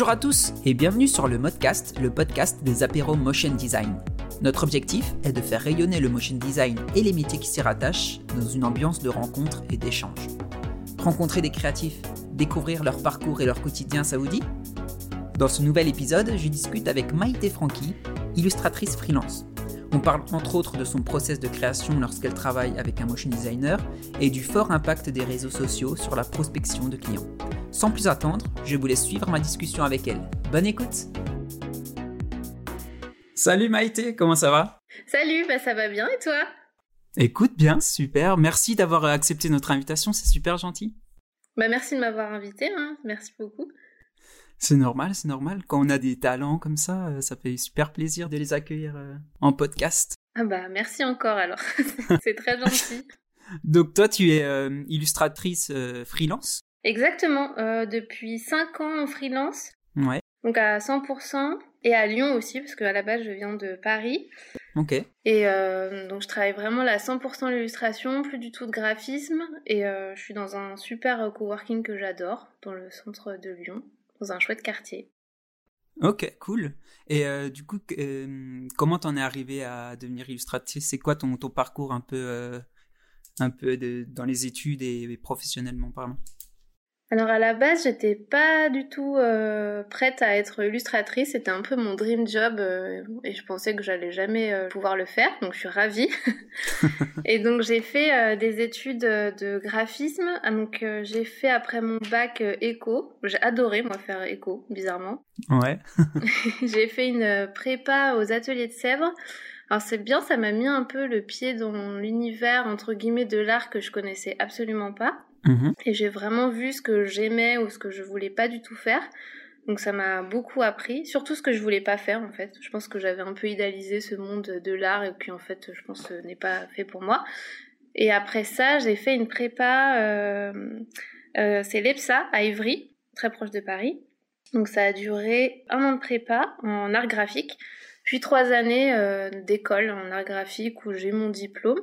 Bonjour à tous et bienvenue sur le Modcast, le podcast des apéros motion design. Notre objectif est de faire rayonner le motion design et les métiers qui s'y rattachent dans une ambiance de rencontre et d'échange. Rencontrer des créatifs, découvrir leur parcours et leur quotidien, dit Dans ce nouvel épisode, je discute avec Maïté Francky, illustratrice freelance. On parle entre autres de son process de création lorsqu'elle travaille avec un motion designer et du fort impact des réseaux sociaux sur la prospection de clients. Sans plus attendre, je vous laisse suivre ma discussion avec elle. Bonne écoute Salut Maïté, comment ça va? Salut, bah ça va bien et toi? Écoute bien, super. Merci d'avoir accepté notre invitation, c'est super gentil. Bah merci de m'avoir invité, hein. merci beaucoup. C'est normal, c'est normal. Quand on a des talents comme ça, euh, ça fait super plaisir de les accueillir euh, en podcast. Ah bah merci encore alors, c'est très gentil. Donc toi, tu es euh, illustratrice freelance? Exactement, depuis 5 ans en freelance. Ouais. Donc à 100% et à Lyon aussi, parce qu'à la base je viens de Paris. Ok. Et donc je travaille vraiment là à 100% l'illustration, plus du tout de graphisme. Et je suis dans un super coworking que j'adore, dans le centre de Lyon dans un chouette quartier. Ok, cool. Et euh, du coup, euh, comment t'en es arrivé à devenir illustratrice? C'est quoi ton, ton parcours un peu, euh, un peu de, dans les études et professionnellement parlant? Alors à la base, j'étais pas du tout euh, prête à être illustratrice. C'était un peu mon dream job euh, et je pensais que j'allais jamais euh, pouvoir le faire. Donc je suis ravie. et donc j'ai fait des études de graphisme. Ah, donc j'ai fait après mon bac éco. J'ai adoré moi faire éco, bizarrement. Ouais. j'ai fait une prépa aux ateliers de Sèvres. Alors c'est bien, ça m'a mis un peu le pied dans l'univers entre guillemets de l'art que je connaissais absolument pas. Mhm. Et j'ai vraiment vu ce que j'aimais ou ce que je voulais pas du tout faire. Donc ça m'a beaucoup appris, surtout ce que je voulais pas faire en fait. Je pense que j'avais un peu idéalisé ce monde de l'art et puis en fait je pense n'est pas fait pour moi. Et après ça, j'ai fait une prépa, euh, euh, c'est l'EPSA à Ivry, très proche de Paris. Donc ça a duré un an de prépa en art graphique, puis trois années euh, d'école en art graphique où j'ai mon diplôme.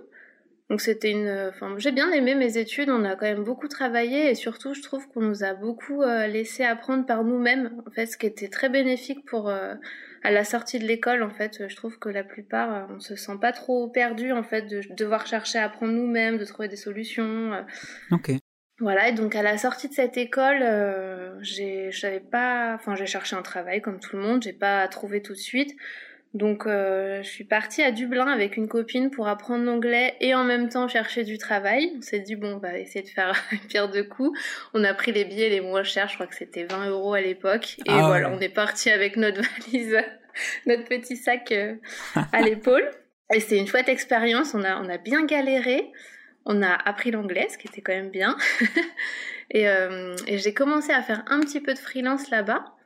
Donc c'était une, enfin j'ai bien aimé mes études, on a quand même beaucoup travaillé et surtout je trouve qu'on nous a beaucoup euh, laissé apprendre par nous-mêmes, en fait, ce qui était très bénéfique pour euh, à la sortie de l'école en fait. Je trouve que la plupart euh, on se sent pas trop perdu en fait de devoir chercher à apprendre nous-mêmes, de trouver des solutions. Ok. Voilà et donc à la sortie de cette école, j'ai, j'avais pas, enfin j'ai cherché un travail comme tout le monde, j'ai pas trouvé tout de suite. Donc euh, je suis partie à Dublin avec une copine pour apprendre l'anglais et en même temps chercher du travail. On s'est dit bon on va essayer de faire pierre de coups. On a pris les billets les moins chers, je crois que c'était 20 euros à l'époque. Et ah voilà, on est parti avec notre valise, notre petit sac euh, à l'épaule. Et c'est une chouette expérience, on a, on a bien galéré. On a appris l'anglais, ce qui était quand même bien. et, euh, et j'ai commencé à faire un petit peu de freelance là-bas.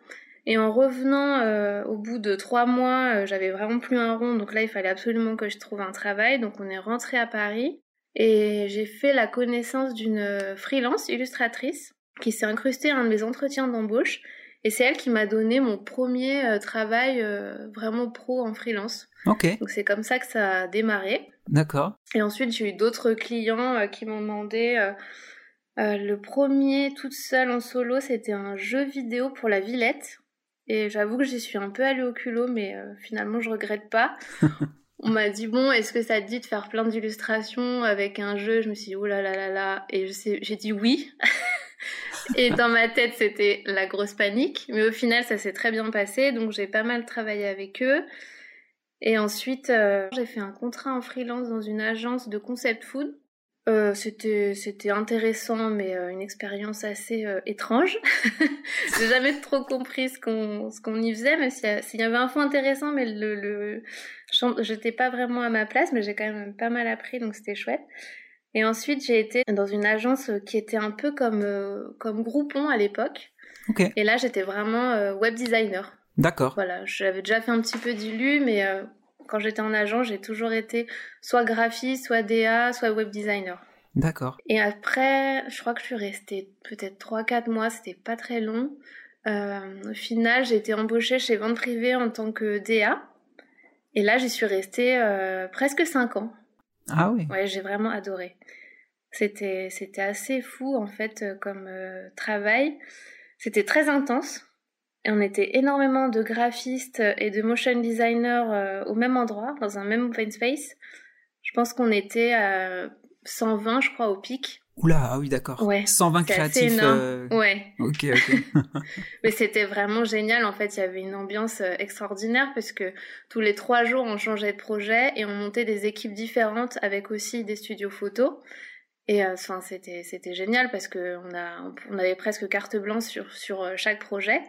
Et en revenant euh, au bout de trois mois, euh, j'avais vraiment plus un rond, donc là il fallait absolument que je trouve un travail. Donc on est rentré à Paris et j'ai fait la connaissance d'une euh, freelance illustratrice qui s'est incrustée à un de mes entretiens d'embauche. Et c'est elle qui m'a donné mon premier travail vraiment pro en freelance. Ok. Donc c'est comme ça que ça a démarré. D'accord. Et ensuite j'ai eu d'autres clients qui m'ont demandé. le premier toute seule en solo, c'était un jeu vidéo pour la Villette. Et j'avoue que j'y suis un peu allée au culot, mais euh, finalement je regrette pas. On m'a dit bon, est-ce que ça te dit de faire plein d'illustrations avec un jeu? Je me suis dit oh là là là là, et j'ai dit oui. et dans ma tête c'était la grosse panique, mais au final ça s'est très bien passé, donc j'ai pas mal travaillé avec eux. Et ensuite euh, j'ai fait un contrat en freelance dans une agence de concept food euh, c'était c'était intéressant mais euh, une expérience assez euh, étrange. J'ai jamais trop compris ce qu'on ce qu'on y faisait mais s'il y, avait un fond intéressant mais le, le j'étais pas vraiment à ma place mais j'ai quand même pas mal appris donc c'était chouette. Et ensuite j'ai été dans une agence qui était un peu comme comme Groupon à l'époque. Et là j'étais vraiment web designer. D'accord. Voilà, j'avais déjà fait un petit peu d'illu mais quand j'étais en agent, j'ai toujours été soit graphiste, soit DA, soit web designer. D'accord. Et après, je crois que je suis restée peut-être 3-4 mois, c'était pas très long. Euh, au final, j'ai été embauchée chez Vente Privée en tant que DA. Et là, j'y suis restée euh, presque 5 ans. Ah oui Ouais, j'ai vraiment adoré. C'était, c'était assez fou, en fait, comme euh, travail. C'était très intense. Et on était énormément de graphistes et de motion designers au même endroit, dans un même open space. Je pense qu'on était à 120, je crois, au pic. Oula, ah oui, d'accord. Ouais, 120 créatifs. Euh... Ouais. Ok, ok. Mais c'était vraiment génial. En fait, il y avait une ambiance euh, extraordinaire parce que tous les trois jours, on changeait de projet et on montait des équipes différentes avec aussi des studios photos. Et euh, enfin, c'était c'était génial parce que on a on avait presque carte blanche sur sur euh, chaque projet.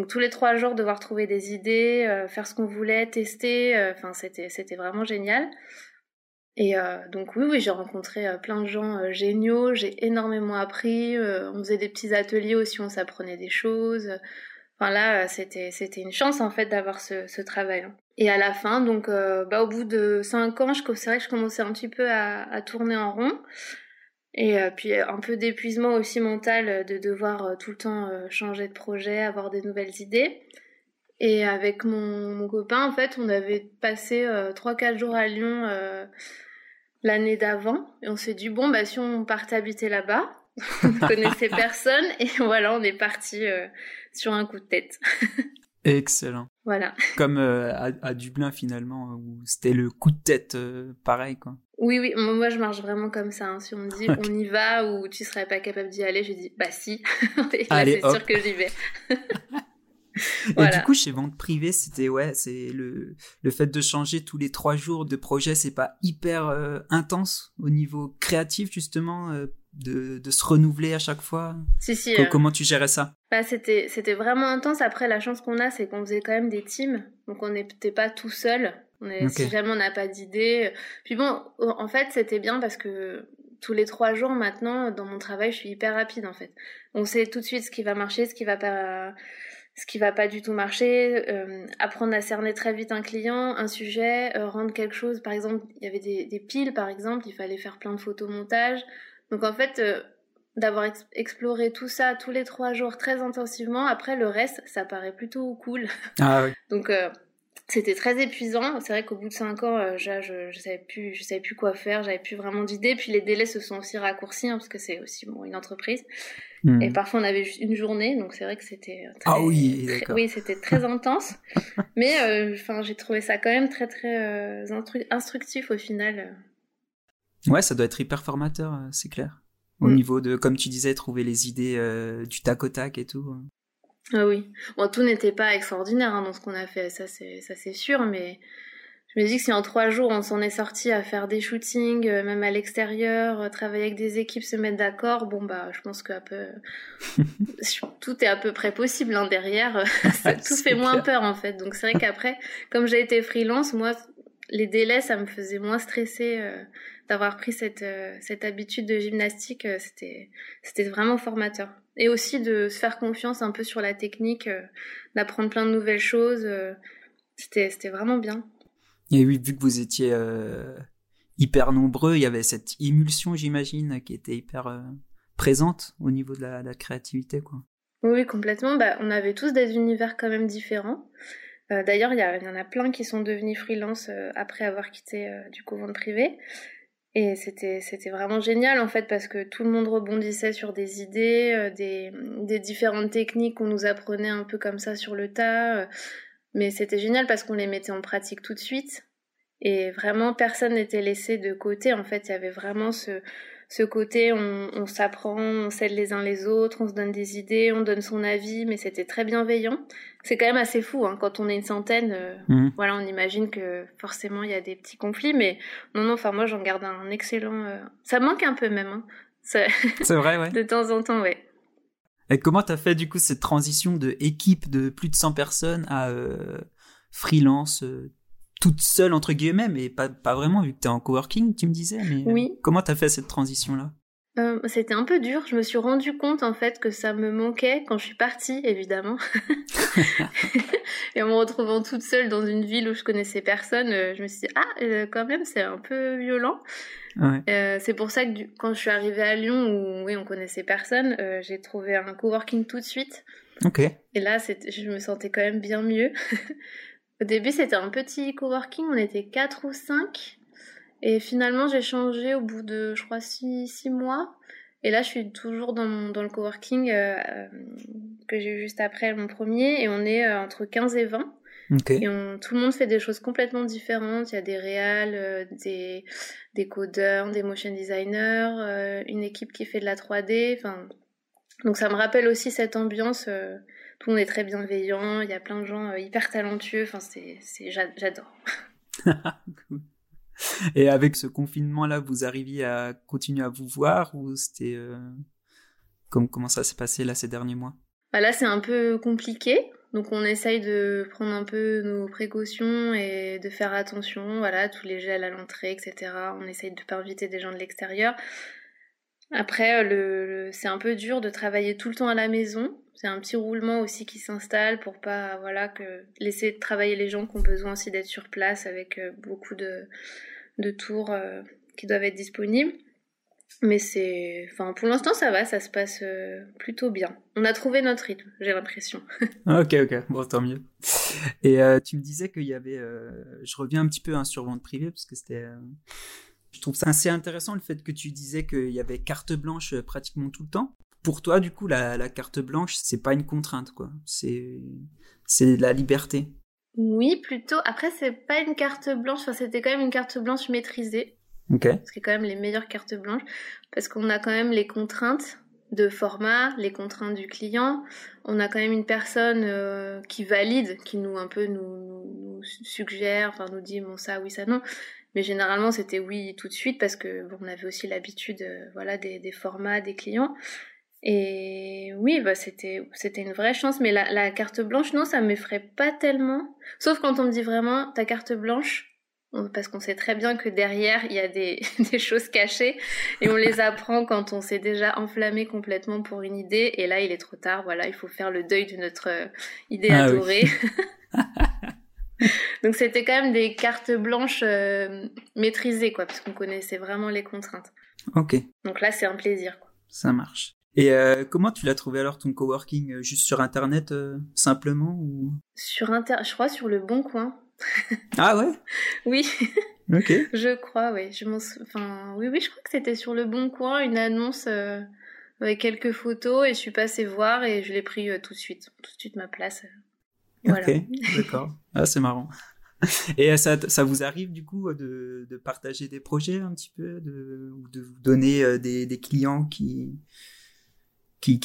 Donc tous les trois jours, devoir trouver des idées, faire ce qu'on voulait, tester. Enfin, c'était vraiment génial. Et euh, donc oui, oui, j'ai rencontré euh, plein de gens euh, géniaux, j'ai énormément appris, on faisait des petits ateliers aussi, on s'apprenait des choses. Enfin là, c'était c'était une chance en fait d'avoir ce, travail. Hein. Et à la fin, donc bah, au bout de cinq ans, c'est vrai que je commençais un petit peu à tourner en rond. Et puis un peu d'épuisement aussi mental de devoir tout le temps changer de projet, avoir des nouvelles idées. Et avec mon, mon, copain, en fait, on avait passé euh, 3-4 jours à Lyon euh, l'année d'avant. Et on s'est dit, bon, bah, si on partait habiter là-bas, on ne connaissait personne. Et voilà, on est parti euh, sur un coup de tête. Excellent. Voilà. Comme euh, à, à, Dublin, finalement, où c'était le coup de tête pareil, quoi. Oui, oui, moi je marche vraiment comme ça. Hein. Si on me dit on y va ou tu serais pas capable d'y aller, je dis bah si. Et là, c'est sûr que j'y vais. Et du coup, chez Vente Privée, c'était ouais, c'est le le fait de changer tous les trois jours de projet, c'est pas hyper euh, intense au niveau créatif justement. Euh, de, de, se renouveler à chaque fois si, si, euh, Comment tu gérais ça? bah, C'était vraiment intense. Après, la chance qu'on a, c'est qu'on faisait quand même des teams. Donc, on n'était pas tout seul. On est, Si jamais on n'a pas d'idée. Puis bon, en fait, c'était bien parce que tous les trois jours maintenant, dans mon travail, je suis hyper rapide en fait. On sait tout de suite ce qui va marcher, ce qui va pas ce qui va pas du tout marcher, euh, apprendre à cerner très vite un client, un sujet, euh, rendre quelque chose. Par exemple, il y avait des, des, piles, par exemple, il fallait faire plein de photomontages. Donc en fait, euh, d'avoir exploré tout ça tous les trois jours très intensivement, après le reste, ça paraît plutôt cool. Ah oui. Donc c'était très épuisant. C'est vrai qu'au bout de cinq ans, je, je, je, savais plus, je savais plus quoi faire, j'avais plus vraiment d'idées. Puis les délais se sont aussi raccourcis hein, parce que c'est aussi bon une entreprise. Et hmm. parfois on avait juste une journée, donc c'est vrai que c'était euh, ah oui, oui c'était très intense. Mais euh, enfin j'ai trouvé ça quand même très très euh, instructif au final. Ouais, ça doit être hyper formateur, c'est clair. Au hmm. niveau de, comme tu disais, trouver les idées du tac au tac et tout. Ah oui. Bon, tout n'était pas extraordinaire hein, dans ce qu'on a fait, ça c'est ça c'est sûr, mais je me dis que si en trois jours on s'en est sorti à faire des shootings, euh, même à l'extérieur, euh, travailler avec des équipes, se mettre d'accord, bon bah je pense que peu... tout est à peu près possible hein, derrière. tout fait moins peur en fait. Donc c'est vrai qu'après, comme j'ai été freelance, moi les délais ça me faisait moins stresser euh, d'avoir pris cette cette habitude de gymnastique. c'était c'était vraiment formateur. Et aussi de se faire confiance un peu sur la technique, d'apprendre plein de nouvelles choses. c'était c'était vraiment bien. Et oui, vu que vous étiez euh, hyper nombreux, il y avait cette émulsion, j'imagine, qui était hyper euh, présente au niveau de la, créativité, quoi. Oui, complètement. Bah, on avait tous des univers quand même différents. Euh, d'ailleurs, il y, en a plein qui sont devenus freelance après avoir quitté du couvent privé. Et c'était vraiment génial en fait parce que tout le monde rebondissait sur des idées, des, des différentes techniques qu'on nous apprenait un peu comme ça sur le tas. Mais c'était génial parce qu'on les mettait en pratique tout de suite. Et vraiment, personne n'était laissé de côté. En fait, il y avait vraiment ce, ce côté, on, on s'apprend, on s'aide les uns les autres, on se donne des idées, on donne son avis, mais c'était très bienveillant. C'est quand même assez fou, hein, quand on est une centaine, euh, mmh. voilà, on imagine que forcément il y a des petits conflits, mais non, non, enfin moi j'en garde un excellent... Euh... Ça manque un peu même, hein. C'est vrai, ouais. de temps en temps, ouais. Et comment t'as fait du coup cette transition de équipe de plus de 100 personnes à euh, freelance toute seule entre guillemets, mais pas, pas vraiment vu que t'es en coworking, tu me disais. Mais euh, oui. comment t'as fait cette transition là euh, C'était un peu dur. Je me suis rendu compte en fait que ça me manquait quand je suis partie, évidemment. et en me retrouvant toute seule dans une ville où je connaissais personne, je me suis dit ah quand même c'est un peu violent. Euh, c'est pour ça que quand je suis arrivée à Lyon, où oui, on connaissait personne, euh, j'ai trouvé un coworking tout de suite. Ok. Et là, je me sentais quand même bien mieux. Au début, c'était un petit coworking, on était quatre ou cinq. Et finalement, j'ai changé au bout de, je crois, six, six mois. Et là, je suis toujours dans, dans le coworking que j'ai eu juste après mon premier, et on est entre 15 et 20. Et tout le monde fait des choses complètement différentes. Il y a des réals, euh, des, des codeurs, des motion designers, euh, une équipe qui fait de la 3D. Enfin, donc ça me rappelle aussi cette ambiance. Euh, tout le monde est très bienveillant. Il y a plein de gens hyper talentueux. Enfin, c'est, c'est, j'adore. Et avec ce confinement-là, vous arriviez à continuer à vous voir ou c'était comme comment ça s'est passé là ces derniers mois? Bah Là, c'est un peu compliqué donc on essaye de prendre un peu nos précautions et de faire attention, voilà, tous les gels à l'entrée, etc. On essaye de pas inviter des gens de l'extérieur. Après, le, c'est un peu dur de travailler tout le temps à la maison. C'est un petit roulement aussi qui s'installe pour pas, voilà, que laisser travailler les gens qui ont besoin aussi d'être sur place avec euh, beaucoup de, de tours euh, qui doivent être disponibles. Mais c'est, enfin, pour l'instant, ça va, ça se passe euh, plutôt bien. On a trouvé notre rythme, j'ai l'impression. ok, ok, bon, tant mieux. Et tu me disais qu'il y avait, je reviens un petit peu hein, sur vente privée parce que c'était, je trouve ça assez intéressant le fait que tu disais qu'il y avait carte blanche pratiquement tout le temps. Pour toi, du coup, la, la carte blanche, c'est pas une contrainte, quoi. C'est, c'est la liberté. Oui, plutôt. Après, c'est pas une carte blanche. Enfin, c'était quand même une carte blanche maîtrisée. Okay. Ce qui est quand même les meilleures cartes blanches, parce qu'on a quand même les contraintes de format, les contraintes du client. On a quand même une personne euh, qui valide, qui nous un peu nous, nous, suggère, enfin nous dit bon ça oui ça non. Mais généralement c'était oui tout de suite parce que bon, on avait aussi l'habitude euh, voilà des, des, formats des clients. Et oui bah c'était c'était une vraie chance. Mais la, la carte blanche non ça m'effraie pas tellement. Sauf quand on me dit vraiment ta carte blanche parce qu'on sait très bien que derrière il y a des, des, choses cachées. Et on les apprend quand on s'est déjà enflammé complètement pour une idée. Et là il est trop tard. Voilà il faut faire le deuil de notre euh, idée ah adorée. Donc c'était quand même des cartes blanches euh, maîtrisées quoi parce qu'on connaissait vraiment les contraintes. Ok. Donc là c'est un plaisir quoi. ça marche et euh, comment tu l'as trouvé alors ton coworking juste sur internet simplement ou? Sur inter je crois sur le bon coin ah ouais? Oui. Ok. je crois, oui. Je enfin, oui, oui, je crois que c'était sur le Bon Coin, une annonce euh, avec quelques photos, et je suis passée voir et je l'ai pris euh, tout de suite, tout de suite ma place. Voilà. Ok, d'accord. Ah, c'est marrant. Et ça, ça vous arrive du coup de, de, partager des projets un petit peu, de, ou de vous donner euh, des, des clients qui, qui,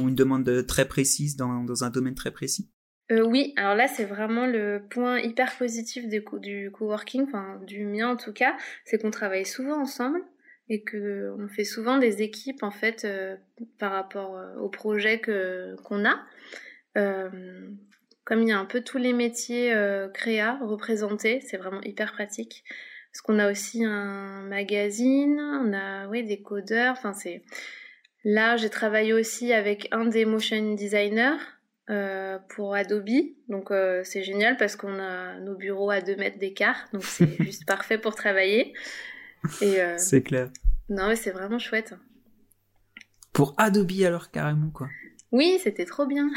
ont une demande très précise dans, un domaine très précis? Euh, oui, alors là c'est vraiment le point hyper positif du, coworking, enfin du mien en tout cas, c'est qu'on travaille souvent ensemble et que on fait souvent des équipes en fait euh, par rapport euh, au projet qu'on a. comme il y a un peu tous les métiers créa représentés, c'est vraiment hyper pratique. Parce qu'on a aussi un magazine, on a oui des codeurs, enfin c'est là j'ai travaillé aussi avec un des motion designers euh, pour Adobe. Donc euh, c'est génial parce qu'on a nos bureaux à deux mètres d'écart, donc c'est juste parfait pour travailler. Euh, c'est clair. Non mais c'est vraiment chouette. Pour Adobe alors carrément quoi. Oui, c'était trop bien.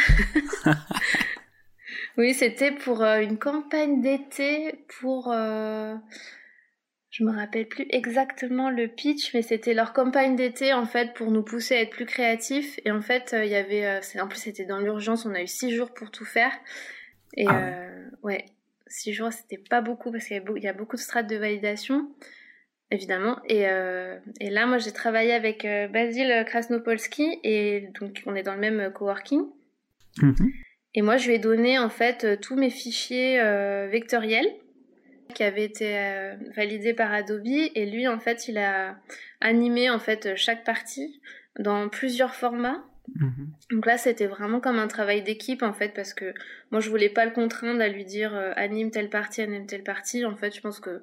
oui, c'était pour une campagne d'été pour je me rappelle plus exactement le pitch, mais c'était leur campagne d'été en fait pour nous pousser à être plus créatifs. Et en fait, euh, il y avait, euh, en plus c'était dans l'urgence, on a eu six jours pour tout faire. Et ah euh, ouais, six jours, c'était pas beaucoup parce qu'il y, a beaucoup de strates de validation, évidemment. Et, et là, moi, j'ai travaillé avec Basil Krasnopolski et donc on est dans le même coworking. Mm-hmm. Et moi, je lui ai donné en fait tous mes fichiers vectoriels qui avait été euh, validé par Adobe et lui en fait il a animé en fait chaque partie dans plusieurs formats. Mhm. Donc là c'était vraiment comme un travail d'équipe en fait parce que moi je voulais pas le contraindre à lui dire euh, anime telle partie, anime telle partie. En fait je pense que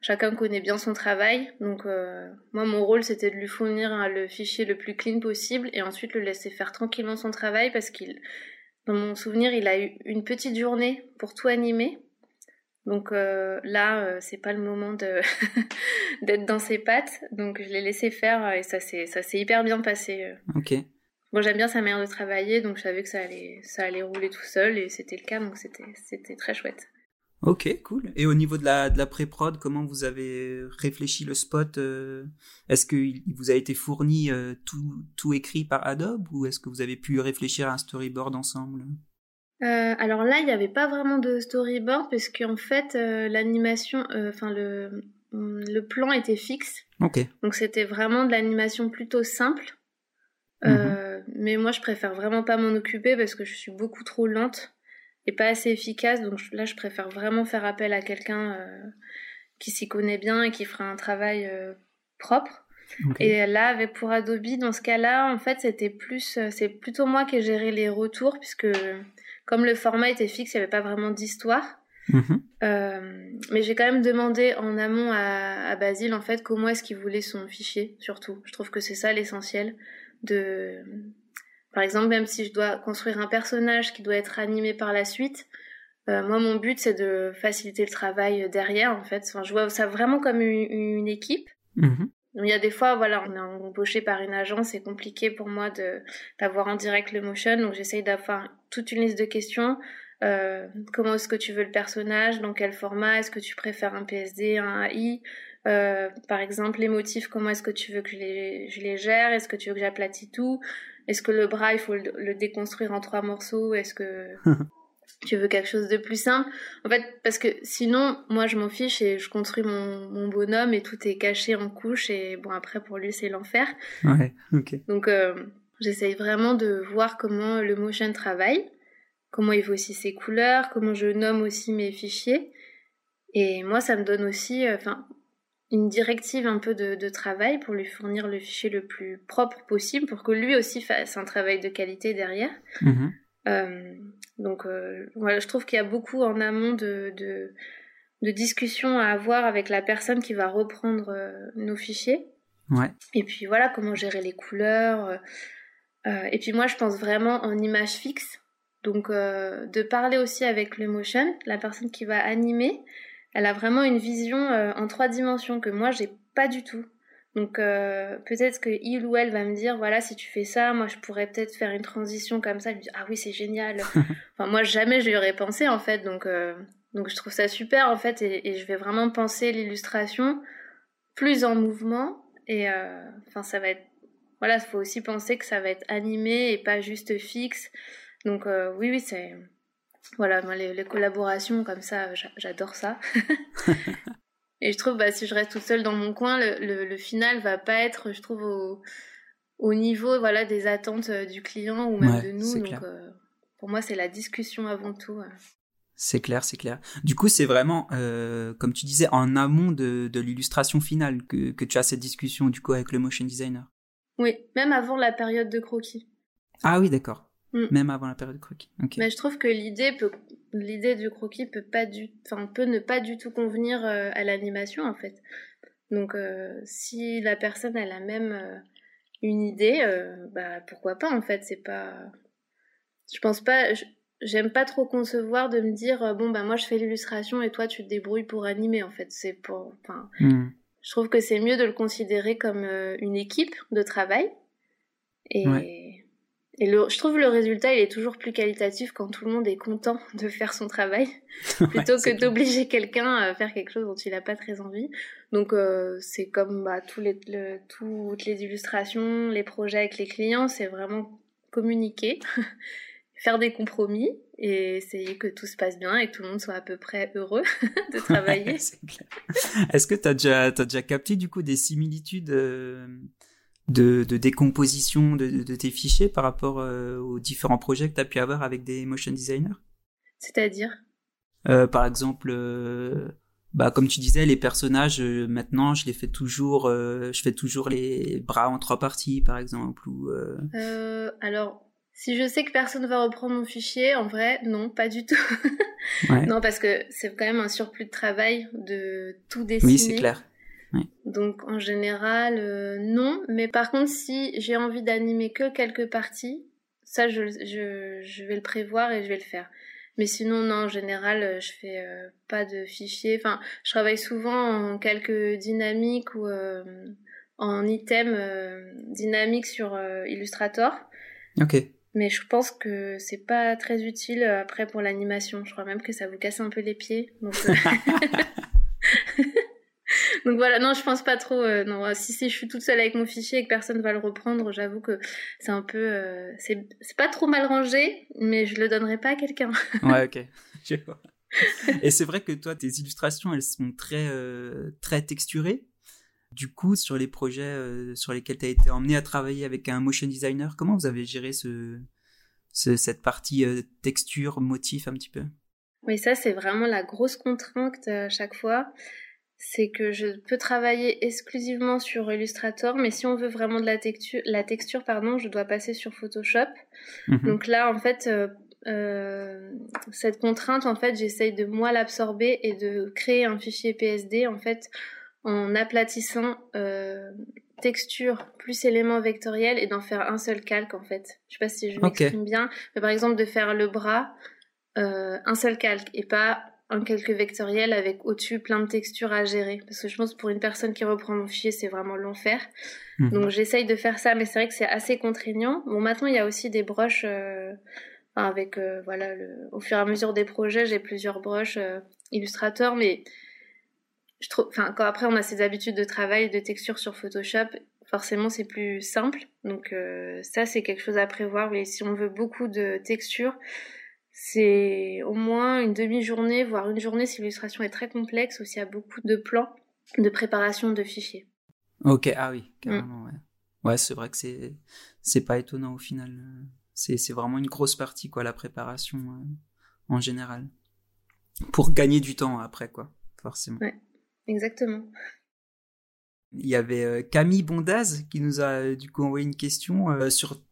chacun connaît bien son travail. Donc euh, moi mon rôle c'était de lui fournir hein, le fichier le plus clean possible et ensuite le laisser faire tranquillement son travail parce qu'il dans mon souvenir il a eu une petite journée pour tout animer. Donc euh, là, euh, c'est pas le moment de d'être dans ses pattes. Donc je l'ai laissé faire euh, et ça s'est ça s'est hyper bien passé. Ok. Bon, j'aime bien sa manière de travailler, donc je savais que ça allait ça allait rouler tout seul et c'était le cas, donc c'était c'était très chouette. Ok, cool. Et au niveau de la, de la pré-prod, comment vous avez réfléchi le spot euh, Est-ce qu'il vous a été fourni euh, tout, tout écrit par Adobe ou est-ce que vous avez pu réfléchir à un storyboard ensemble? Euh, alors là, il n'y avait pas vraiment de storyboard parce qu'en fait, l'animation, enfin le, le plan était fixe. Donc c'était vraiment de l'animation plutôt simple. Mhm. Mais moi, je préfère vraiment pas m'en occuper parce que je suis beaucoup trop lente pas assez efficace. Donc là, je préfère vraiment faire appel à quelqu'un euh, qui s'y connaît bien et qui fera un travail euh, propre. Et là, avec pour Adobe, dans ce cas-là, en fait, c'était plus, euh, c'est plutôt moi qui ai géré les retours puisque comme le format était fixe, il n'y avait pas vraiment d'histoire. Mhm. mais j'ai quand même demandé en amont à, à Basile en fait comment est-ce qu'il voulait son fichier surtout. Je trouve que c'est ça l'essentiel de par exemple, même si je dois construire un personnage qui doit être animé par la suite, euh, moi, mon but, c'est de faciliter le travail derrière, en fait. Enfin, je vois ça vraiment comme une, équipe. Mhm. il y a des fois, voilà, on est embauché par une agence, c'est compliqué pour moi de d'avoir en direct le motion, donc j'essaye d'avoir toute une liste de questions. Euh, comment est-ce que tu veux le personnage? Dans quel format? Est-ce que tu préfères un PSD, un AI euh, Par exemple, les motifs, comment est-ce que tu veux que je les, je les gère? Est-ce que tu veux que j'aplatis tout? Est-ce que le bras, il faut le, déconstruire en trois morceaux? Est-ce que tu veux quelque chose de plus simple En fait, parce que sinon, moi, je m'en fiche et je construis mon, bonhomme et tout est caché en couches et bon, après, pour lui, c'est l'enfer. Ouais, ok. Donc, euh, j'essaye vraiment de voir comment le motion travaille, comment il voit aussi ses couleurs, comment je nomme aussi mes fichiers. Et moi, ça me donne aussi, euh, une directive un peu de, travail pour lui fournir le fichier le plus propre possible pour que lui aussi fasse un travail de qualité derrière. Mhm. Euh, donc euh, voilà, je trouve qu'il y a beaucoup en amont de, de, discussions à avoir avec la personne qui va reprendre euh, nos fichiers. Ouais. Et puis voilà, comment gérer les couleurs. et puis moi, je pense vraiment en image fixe. Donc de parler aussi avec le motion, la personne qui va animer, elle a vraiment une vision euh, en trois dimensions que moi j'ai pas du tout. Donc euh, peut-être que il ou elle va me dire voilà si tu fais ça, moi je pourrais peut-être faire une transition comme ça. Me dit ah oui c'est génial. enfin moi jamais je lui aurais pensé en fait donc euh, donc je trouve ça super en fait et, je vais vraiment penser l'illustration plus en mouvement et enfin ça va être voilà il faut aussi penser que ça va être animé et pas juste fixe. Donc oui oui c'est voilà, moi, les, collaborations comme ça, j'adore ça. et je trouve, bah, si je reste toute seule dans mon coin, le, le, final va pas être, je trouve, au, au niveau voilà, des attentes euh, du client ou même de nous. Donc, euh, pour moi, c'est la discussion avant tout. C'est clair, c'est clair. Du coup, c'est vraiment, euh, comme tu disais, en amont de, de l'illustration finale que, que, tu as cette discussion du coup avec le motion designer. Oui, même avant la période de croquis. Ah oui, d'accord. Mm. Même avant la période de croquis. Mais je trouve que l'idée peut, l'idée du croquis peut pas du, enfin peut ne pas du tout convenir euh, à l'animation en fait. Donc euh, si la personne elle a même euh, une idée, bah pourquoi pas en fait. C'est pas, je pense pas, j'aime pas trop concevoir de me dire bon bah moi je fais l'illustration et toi tu te débrouilles pour animer en fait. C'est pour, enfin, mm. je trouve que c'est mieux de le considérer comme une équipe de travail et et le, je trouve le résultat, il est toujours plus qualitatif quand tout le monde est content de faire son travail, plutôt que d'obliger quelqu'un à faire quelque chose dont il n'a pas très envie. Donc euh, c'est comme bah, tous les, toutes les illustrations, les projets avec les clients, c'est vraiment communiquer, faire des compromis et essayer que tout se passe bien et que tout le monde soit à peu près heureux de travailler. Est-ce que tu as déjà, as déjà capté du coup des similitudes euh, de, décomposition de, tes fichiers par rapport euh, aux différents projets que tu as pu avoir avec des motion designers? C'est-à-dire? Euh, Par exemple, euh, bah, comme tu disais, les personnages, maintenant, je les fais toujours, je fais toujours les bras en trois parties, par exemple. Ou, alors, si je sais que personne va reprendre mon fichier, en vrai, non, pas du tout. Non, parce que c'est quand même un surplus de travail de tout dessiner. Oui, c'est clair. Donc en général, euh, non. Mais par contre, si j'ai envie d'animer que quelques parties, ça, je, je, vais le prévoir et je vais le faire. Mais sinon, non, en général, euh, je fais euh, pas de fichiers. Enfin, je travaille souvent en quelques dynamiques ou en items dynamiques sur Illustrator. Ok. Mais je pense que c'est pas très utile après pour l'animation. Je crois même que ça vous casse un peu les pieds. Donc, Donc voilà, non, je pense pas trop. Euh, non, si c'est je suis toute seule avec mon fichier et que personne va le reprendre, j'avoue que c'est un peu, euh, c'est pas trop mal rangé, mais je le donnerai pas à quelqu'un. ouais, ok. Je vois. Et c'est vrai que toi, tes illustrations, elles sont très euh, très texturées. Du coup, sur les projets sur lesquels tu as été emmené à travailler avec un motion designer, comment vous avez géré ce, ce cette partie texture, motif un petit peu? Oui, ça c'est vraiment la grosse contrainte à chaque fois c'est que je peux travailler exclusivement sur Illustrator, mais si on veut vraiment de la texture, la texture pardon, je dois passer sur Photoshop. Mhm. Donc là, en fait, euh, euh, cette contrainte, en fait, j'essaye de moi l'absorber et de créer un fichier PSD, en fait, en aplatissant euh, texture plus éléments vectoriels et d'en faire un seul calque, en fait. Je sais pas si je m'exprime bien, mais par exemple de faire le bras, un seul calque et pas un calque vectoriel avec au-dessus plein de textures à gérer. Parce que je pense que pour une personne qui reprend mon fichier, c'est vraiment l'enfer. Mhm. Donc j'essaye de faire ça, mais c'est vrai que c'est assez contraignant. Bon, maintenant, il y a aussi des broches euh, avec, euh, voilà, le... au fur et à mesure des projets, j'ai plusieurs broches euh, illustrateurs, mais je trouve, enfin, quand après on a ces habitudes de travail, de texture sur Photoshop, forcément c'est plus simple. Donc ça, c'est quelque chose à prévoir. Mais si on veut beaucoup de texture, c'est au moins une demi-journée, voire une journée si l'illustration est très complexe ou s'il y a beaucoup de plans de préparation de fichiers. Ok, ah oui, carrément, ouais. Ouais, c'est vrai que c'est, c'est pas étonnant au final. C'est, c'est vraiment une grosse partie, quoi, la préparation euh, en général. Pour gagner du temps après, quoi, forcément. Ouais, exactement. Il y avait euh, Camille Bondaz qui nous a euh, du coup envoyé une question sur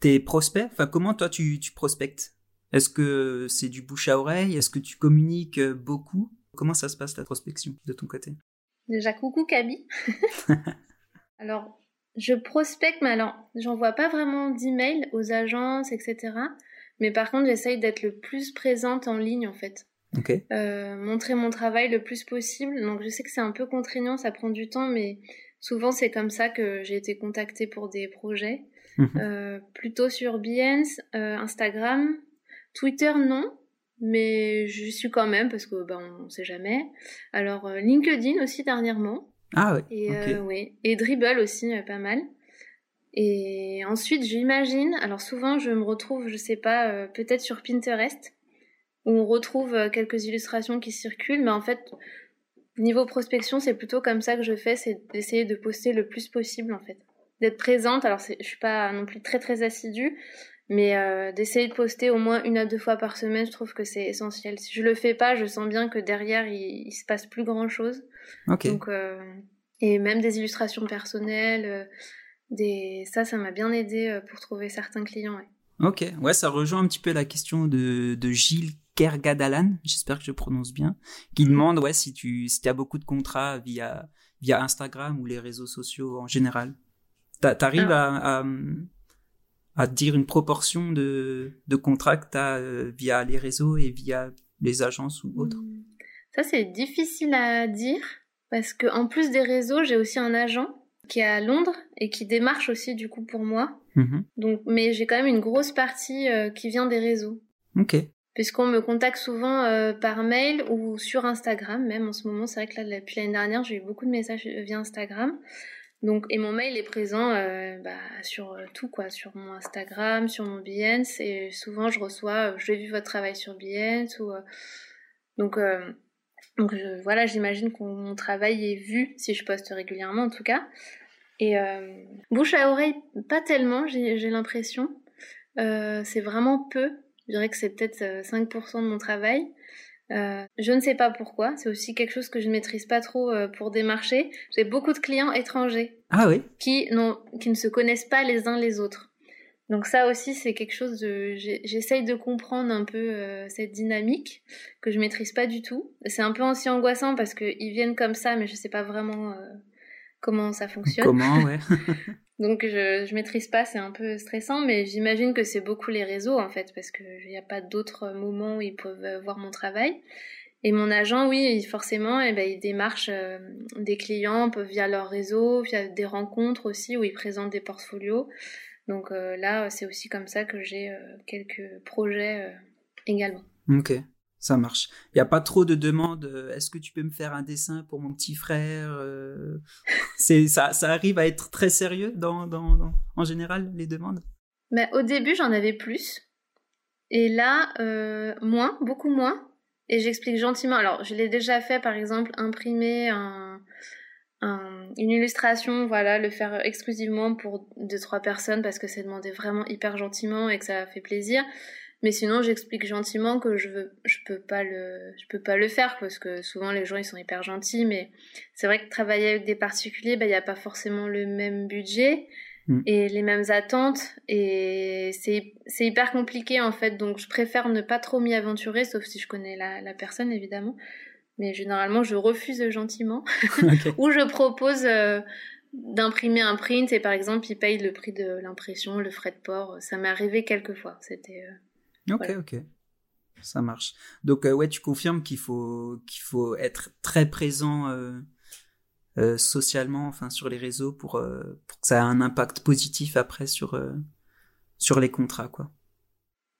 tes prospects. Enfin, comment toi tu, tu prospectes? Est-ce que c'est du bouche à oreille? Est-ce que tu communiques euh, beaucoup? Comment ça se passe la prospection de ton côté? Déjà, coucou Kaby. alors, je prospecte, mais alors, j'envoie pas vraiment d'emails aux agences, etc. Mais par contre, j'essaye d'être le plus présente en ligne, en fait. Euh, montrer mon travail le plus possible. Donc, je sais que c'est un peu contraignant, ça prend du temps, mais souvent, c'est comme ça que j'ai été contactée pour des projets. Mhm. Euh, plutôt sur Behance, Instagram, Twitter, non, mais je suis quand même parce que ben on sait jamais. Alors euh, LinkedIn aussi dernièrement. Ah ouais. Et euh, et Dribble aussi euh, pas mal. Et ensuite j'imagine, alors souvent je me retrouve, je sais pas, peut-être sur Pinterest où on retrouve quelques illustrations qui circulent, mais en fait niveau prospection c'est plutôt comme ça que je fais, c'est d'essayer de poster le plus possible en fait, d'être présente. Alors je suis pas non plus très très assidue, mais euh, d'essayer de poster au moins une à deux fois par semaine, je trouve que c'est essentiel. Si je le fais pas, je sens bien que derrière, il, il se passe plus grand chose. Donc, euh, et même des illustrations personnelles, euh, des... ça, ça m'a bien aidé pour trouver certains clients. Ouais. Ok, ouais, ça rejoint un petit peu la question de, de Gilles Kergadalan, j'espère que je prononce bien, qui demande ouais, si tu si as beaucoup de contrats via, via Instagram ou les réseaux sociaux en général. T'arrives à, à à dire une proportion de, de as euh, via les réseaux et via les agences ou autres. Ça, c'est difficile à dire parce que en plus des réseaux, j'ai aussi un agent qui est à Londres et qui démarche aussi du coup pour moi. Mhm. Donc, mais j'ai quand même une grosse partie euh, qui vient des réseaux. Ok. Puisqu'on me contacte souvent euh, par mail ou sur Instagram, même en ce moment. C'est vrai que là, depuis l'année dernière, j'ai eu beaucoup de messages via Instagram. Donc, et mon mail est présent euh, bah, sur euh, tout, quoi, sur mon Instagram, sur mon Behance, et souvent je reçois, euh, j'ai vu votre travail sur Behance, ou donc, donc voilà, j'imagine que mon travail est vu si je poste régulièrement en tout cas. Et bouche à oreille, pas tellement, j'ai l'impression. c'est vraiment peu. Je dirais que c'est peut-être 5% de mon travail. Euh, je ne sais pas pourquoi, c'est aussi quelque chose que je ne maîtrise pas trop euh, pour démarcher. J'ai beaucoup de clients étrangers ah oui qui, qui ne se connaissent pas les uns les autres. Donc ça aussi, c'est quelque chose de... J'essaye de comprendre un peu euh, cette dynamique que je maîtrise pas du tout. C'est un peu aussi angoissant parce qu'ils viennent comme ça, mais je sais pas vraiment comment ça fonctionne. Comment, ouais. Donc je, je maîtrise pas, c'est un peu stressant, mais j'imagine que c'est beaucoup les réseaux en fait, parce qu'il n'y a pas d'autres moments où ils peuvent voir mon travail. Et mon agent, oui, forcément, eh ben, il démarche euh, des clients via leur réseau, via des rencontres aussi où ils présentent des portfolios. Donc là, c'est aussi comme ça que j'ai quelques projets également. Ok, ça marche. Il n'y a pas trop de demandes. Est-ce que tu peux me faire un dessin pour mon petit frère C'est ça, ça arrive à être très sérieux dans, dans, en général les demandes? Mais au début, j'en avais plus. Et là, moins, beaucoup moins. Et j'explique gentiment. Alors, je l'ai déjà fait, par exemple, imprimer un, une illustration, voilà, le faire exclusivement pour deux trois personnes parce que c'est demandé vraiment hyper gentiment et que ça fait plaisir. Mais sinon, j'explique gentiment que je veux, je peux pas le, je peux pas le faire parce que souvent les gens ils sont hyper gentils, mais c'est vrai que travailler avec des particuliers, bah il y a pas forcément le même budget mm. et les mêmes attentes et c'est c'est hyper compliqué en fait. Donc je préfère ne pas trop m'y aventurer, sauf si je connais la, la personne évidemment. Mais généralement, je refuse gentiment ou je propose. Euh, d'imprimer un print et par exemple ils payent le prix de l'impression, le frais de port. Ça m'est arrivé quelques fois. C'était euh, Ok, ok. Ça marche. Donc, euh, ouais, tu confirmes qu'il faut, qu'il faut être très présent euh, euh, socialement, enfin, sur les réseaux pour, pour, que ça ait un impact positif après sur, sur les contrats, quoi.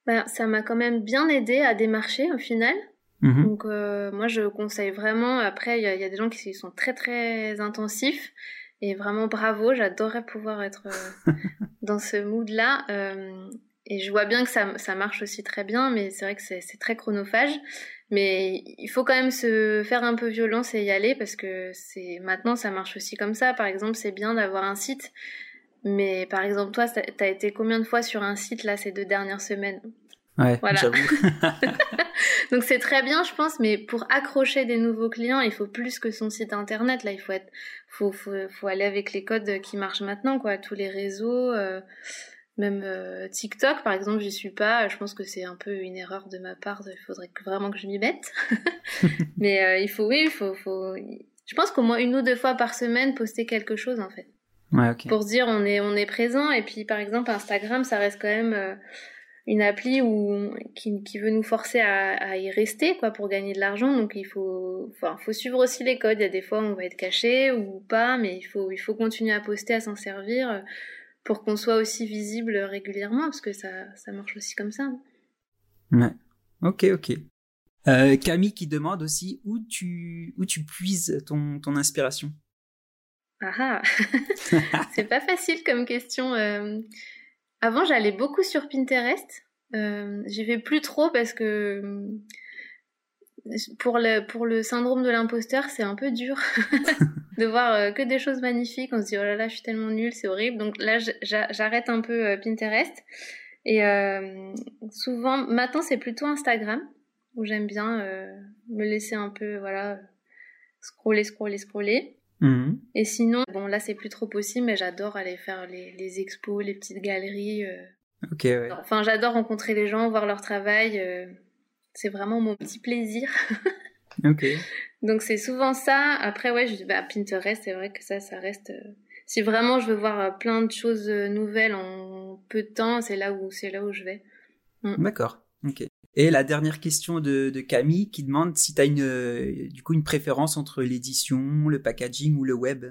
Ben, ça m'a quand même bien aidé à démarcher au final. Mmh Donc, moi, je conseille vraiment. Après, il y, y, a des gens qui sont très, très intensifs. Et vraiment bravo, j'adorerais pouvoir être dans ce mood-là. Et je vois bien que ça, ça marche aussi très bien, mais c'est vrai que c'est très chronophage. Mais il faut quand même se faire un peu violence et y aller parce que c'est maintenant ça marche aussi comme ça. Par exemple, c'est bien d'avoir un site, mais par exemple toi, t'as été combien de fois sur un site là ces deux dernières semaines? Ouais, voilà. Donc c'est très bien, je pense, mais pour accrocher des nouveaux clients, il faut plus que son site internet. Là, il faut être, faut, faut, faut aller avec les codes qui marchent maintenant, quoi. Tous les réseaux. Euh, même euh, TikTok, par exemple, j'y suis pas. Je pense que c'est un peu une erreur de ma part. Il faudrait vraiment que je m'y mette. Mais euh, il faut, oui, il faut, faut. Je pense qu'au moins une ou deux fois par semaine, poster quelque chose, en fait. Ouais, okay. Pour se dire on est, on est présent. Et puis, par exemple, Instagram, ça reste quand même euh, une appli où, qui, qui veut nous forcer à, à, y rester, quoi, pour gagner de l'argent. Donc, il faut, enfin, faut suivre aussi les codes. Il y a des fois où on va être caché ou pas, mais il faut, il faut continuer à poster, à s'en servir pour qu'on soit aussi visible régulièrement, parce que ça, ça marche aussi comme ça. Ouais. Ok, ok. Euh, Camille qui demande aussi où tu, où tu puises ton, ton inspiration. Ah, ah. c'est pas facile comme question. Euh, avant, j'allais beaucoup sur Pinterest. Euh, J'y vais plus trop parce que pour le, pour le syndrome de l'imposteur, c'est un peu dur de voir euh, que des choses magnifiques. On se dit, oh là là, je suis tellement nulle, c'est horrible. Donc là, j'arrête un peu euh, Pinterest. Et euh, souvent, maintenant, c'est plutôt Instagram, où j'aime bien me laisser un peu, voilà, scroller, scroller, scroller. Mhm. Et sinon, bon, là, c'est plus trop possible, mais j'adore aller faire les, les, expos, les petites galeries. Ok, ouais. Enfin, j'adore rencontrer les gens, voir leur travail. C'est vraiment mon petit plaisir. ok. Donc c'est souvent ça. Après, ouais, je, bah, Pinterest, c'est vrai que ça, ça reste. Euh, si vraiment je veux voir euh, plein de choses euh, nouvelles en peu de temps, c'est là où c'est là où je vais. Mm. D'accord. Ok. Et la dernière question de, de Camille qui demande si tu as une, du coup une préférence entre l'édition, le packaging ou le web.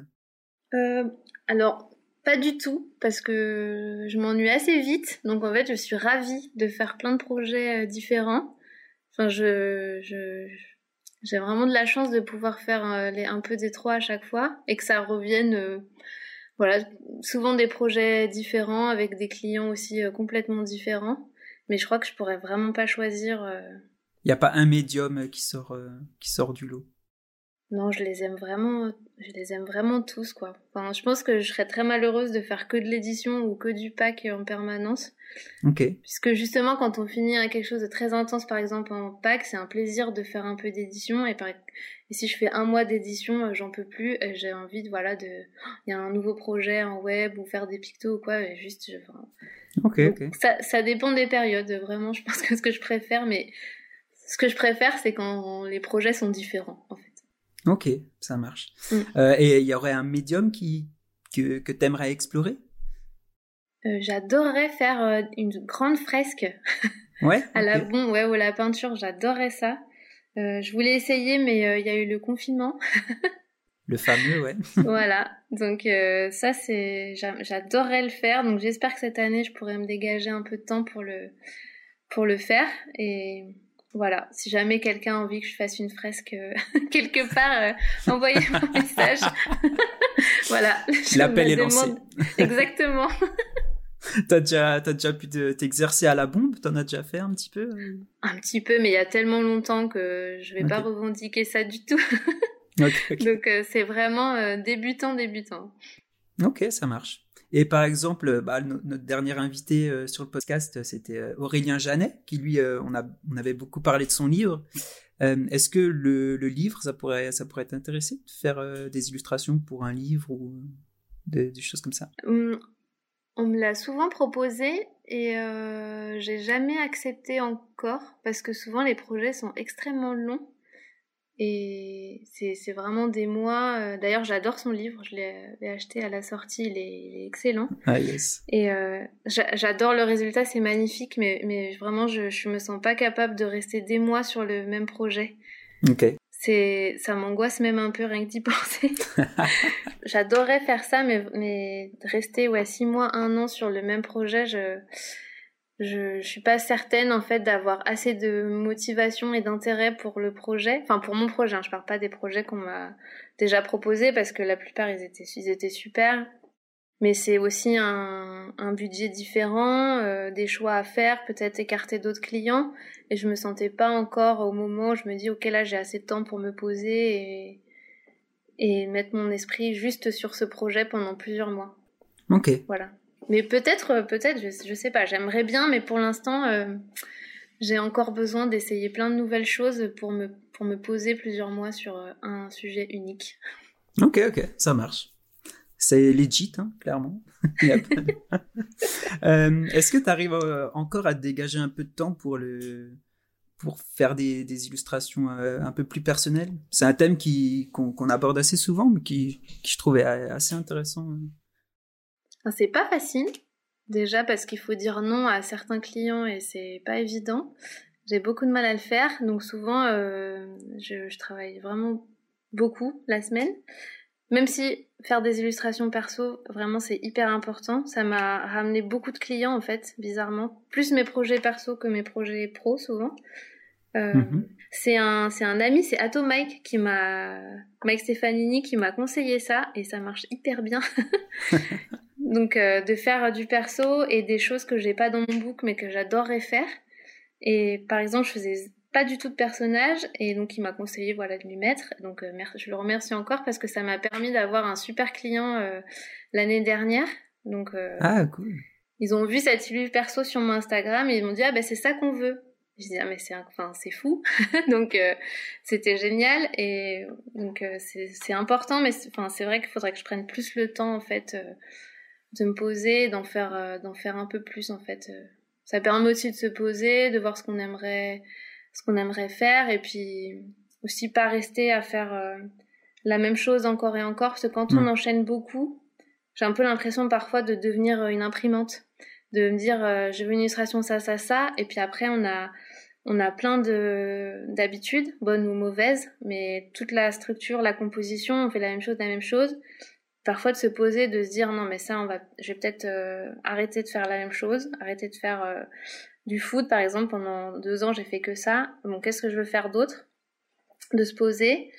Euh, alors pas du tout parce que je m'ennuie assez vite. Donc en fait, je suis ravie de faire plein de projets différents. Enfin, je, je, j'ai vraiment de la chance de pouvoir faire euh, les, un peu des trois à chaque fois et que ça revienne, euh, voilà, souvent des projets différents avec des clients aussi euh, complètement différents. Mais je crois que je pourrais vraiment pas choisir. Il n'y a pas un médium qui sort, qui sort du lot? Non, je les aime vraiment, je les aime vraiment tous, quoi. Enfin, je pense que je serais très malheureuse de faire que de l'édition ou que du pack en permanence. Ok. Puisque justement, quand on finit à quelque chose de très intense, par exemple en pack, c'est un plaisir de faire un peu d'édition. Et, par... et si je fais un mois d'édition, euh, j'en peux plus. J'ai envie de, voilà, de, il y a un nouveau projet en web ou faire des pictos ou quoi. Et juste, enfin... Ok, ok. Ça, ça dépend des périodes, vraiment. Je pense que ce que je préfère, mais ce que je préfère, c'est quand les projets sont différents, en fait. Ok, ça marche. Mm. Euh, et il y aurait un médium qui, que, que tu aimerais explorer? Euh, J'adorerais faire euh, une grande fresque. Ouais. à la bon, ouais, ou la peinture, j'adorerais ça. je voulais essayer, mais il y a eu le confinement. Le fameux, ouais. voilà. Donc ça, c'est, j'adorerais le faire. Donc j'espère que cette année, je pourrai me dégager un peu de temps pour le, pour le faire. Et voilà, si jamais quelqu'un a envie que je fasse une fresque quelque part, envoyez-moi un message. voilà. L'appel est lancé. Exactement. t'as déjà, as déjà pu t'exercer à la bombe? T'en as déjà fait un petit peu? Euh? Un petit peu, mais il y a tellement longtemps que je vais pas revendiquer ça du tout. Donc euh, c'est vraiment euh, débutant, débutant. Ok, ça marche. Et par exemple, bah, notre dernier invité sur le podcast, c'était Aurélien Janet, qui lui, on, avait beaucoup parlé de son livre. Est-ce que le, livre, ça pourrait, ça pourrait t'intéresser de faire des illustrations pour un livre ou des, choses comme ça? Hum, on me l'a souvent proposé et euh, j'ai jamais accepté encore parce que souvent les projets sont extrêmement longs et c'est vraiment des mois. Euh, d'ailleurs, j'adore son livre, je l'ai acheté à la sortie, il est, excellent. Ah yes. Et euh, j'adore le résultat, c'est magnifique, mais, mais vraiment, je, je me sens pas capable de rester des mois sur le même projet. Ok ça m'angoisse même un peu rien que d'y penser. J'adorerais faire ça, mais, mais rester ouais six mois, un an sur le même projet, je je, je suis pas certaine en fait d'avoir assez de motivation et d'intérêt pour le projet, enfin pour mon projet. Hein. Je parle pas des projets qu'on m'a déjà proposés parce que la plupart ils étaient ils étaient super mais c'est aussi un, un, budget différent, euh, des choix à faire, peut-être écarter d'autres clients. Et je me sentais pas encore au moment où je me dis, ok, là j'ai assez de temps pour me poser et, et mettre mon esprit juste sur ce projet pendant plusieurs mois. Ok. Voilà. Mais peut-être, peut-être, je, je sais pas, j'aimerais bien, mais pour l'instant, euh, j'ai encore besoin d'essayer plein de nouvelles choses pour me, pour me poser plusieurs mois sur euh, un sujet unique. Ok, ok, ça marche. C'est legit, hein, clairement. Euh, est-ce que tu arrives euh, encore à dégager un peu de temps pour le pour faire des, des illustrations euh, un peu plus personnelles? C'est un thème qu'on aborde assez souvent, mais qui, qui je trouvais assez intéressant. C'est pas facile, déjà parce qu'il faut dire non à certains clients et c'est pas évident. J'ai beaucoup de mal à le faire, donc souvent je, je travaille vraiment beaucoup la semaine. Même si faire des illustrations perso, vraiment c'est hyper important. Ça m'a ramené beaucoup de clients en fait, bizarrement. Plus mes projets perso que mes projets pro souvent. Euh, mhm. C'est un, c'est un ami, c'est Ato Mike qui m'a, Mike Stefanini qui m'a conseillé ça et ça marche hyper bien. Donc euh, de faire du perso et des choses que j'ai pas dans mon book mais que j'adorerais faire. Et par exemple, je faisais pas du tout de personnage et donc il m'a conseillé voilà de lui mettre. Donc euh, je le remercie encore parce que ça m'a permis d'avoir un super client euh, l'année dernière. Donc ah cool. ils ont vu cette illusion perso sur mon Instagram et ils m'ont dit ah ben c'est ça qu'on veut. Je dis ah mais c'est enfin c'est fou. Donc c'était génial et donc c'est important mais enfin c'est vrai qu'il faudrait que je prenne plus le temps en fait de me poser d'en faire d'en faire un peu plus en fait ça permet aussi de se poser de voir ce qu'on aimerait ce qu'on aimerait faire et puis aussi pas rester à faire euh, la même chose encore et encore parce que quand on mm. enchaîne beaucoup, j'ai un peu l'impression parfois de devenir euh, une imprimante, de me dire euh, je veux une illustration ça ça ça et puis après on a on a plein de d'habitudes, bonnes ou mauvaises, mais toute la structure, la composition, on fait la même chose, la même chose. Parfois de se poser, de se dire non mais ça on va, je vais peut-être arrêter de faire la même chose, arrêter de faire du foot, par exemple, pendant deux ans, j'ai fait que ça. Bon, qu'est-ce que je veux faire d'autre? De se poser.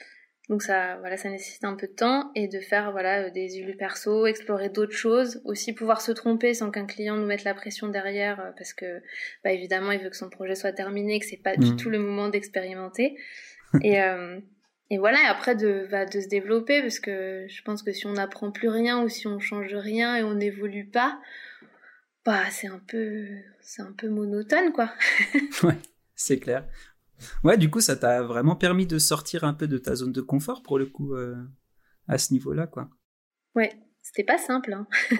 Donc ça, voilà, ça nécessite un peu de temps et de faire voilà des illus perso, explorer d'autres choses, aussi pouvoir se tromper sans qu'un client nous mette la pression derrière, euh, parce que bah, évidemment il veut que son projet soit terminé, que c'est pas du mmh. tout le moment d'expérimenter. et euh, et voilà, et après de, va de se développer, parce que je pense que si on n'apprend plus rien ou si on change rien et on n'évolue pas, bah c'est un peu c'est un peu monotone quoi. ouais, c'est clair. Ouais, du coup, ça t'a vraiment permis de sortir un peu de ta zone de confort pour le coup euh, à ce niveau-là quoi. Ouais, c'était pas simple hein.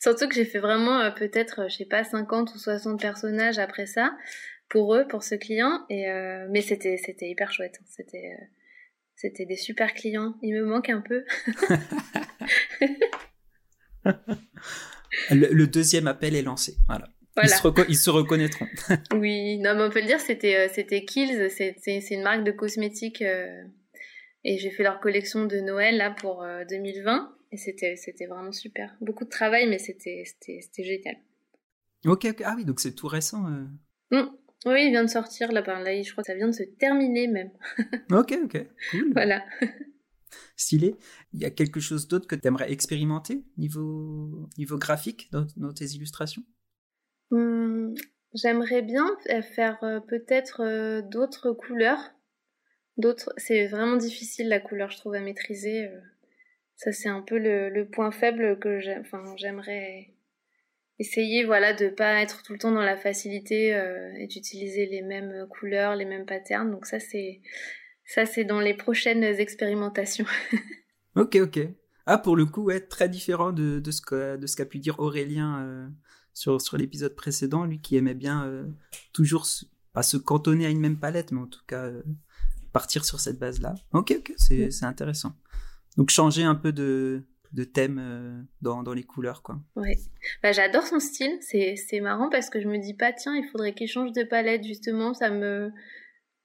Surtout que j'ai fait vraiment euh, peut-être je sais pas 50 ou 60 personnages après ça pour eux, pour ce client et euh, mais c'était c'était hyper chouette, hein. c'était c'était des super clients, il me manque un peu. Le, deuxième appel est lancé. Voilà. Ils, se reconnaîtront. oui, non, mais on peut le dire, c'était euh, c'était Kills, c'est une marque de cosmétiques euh, Et j'ai fait leur collection de Noël là pour 2020 et c'était c'était vraiment super. Beaucoup de travail, mais c'était c'était génial. Ok, ok. Ah oui, donc c'est tout récent. Mmh. Oui, il vient de sortir là, par là. Je crois que ça vient de se terminer même. ok, ok. Cool. Voilà. Stylé. Il y a quelque chose d'autre que tu aimerais expérimenter niveau, niveau graphique dans, dans tes illustrations? Mmh, J'aimerais bien faire euh, peut-être euh, d'autres couleurs. D'autres, c'est vraiment difficile la couleur, je trouve, à maîtriser. Euh. Ça, c'est un peu le, point faible que j'aimerais essayer, voilà, de pas être tout le temps dans la facilité et d'utiliser les mêmes couleurs, les mêmes patterns. Donc ça, c'est ça, c'est dans les prochaines expérimentations. ok, ok. Ah, pour le coup, ouais, très différent de, de ce qu'a pu dire Aurélien sur, sur l'épisode précédent, lui qui aimait bien euh, toujours, pas se cantonner à une même palette, mais en tout cas euh, partir sur cette base-là. Ok, ok, c'est intéressant. Donc changer un peu de, de thème euh, dans, dans, les couleurs, quoi. Ouais. Bah, j'adore son style. C'est marrant parce que je me dis pas, tiens, il faudrait qu'il change de palette, justement. Ça me.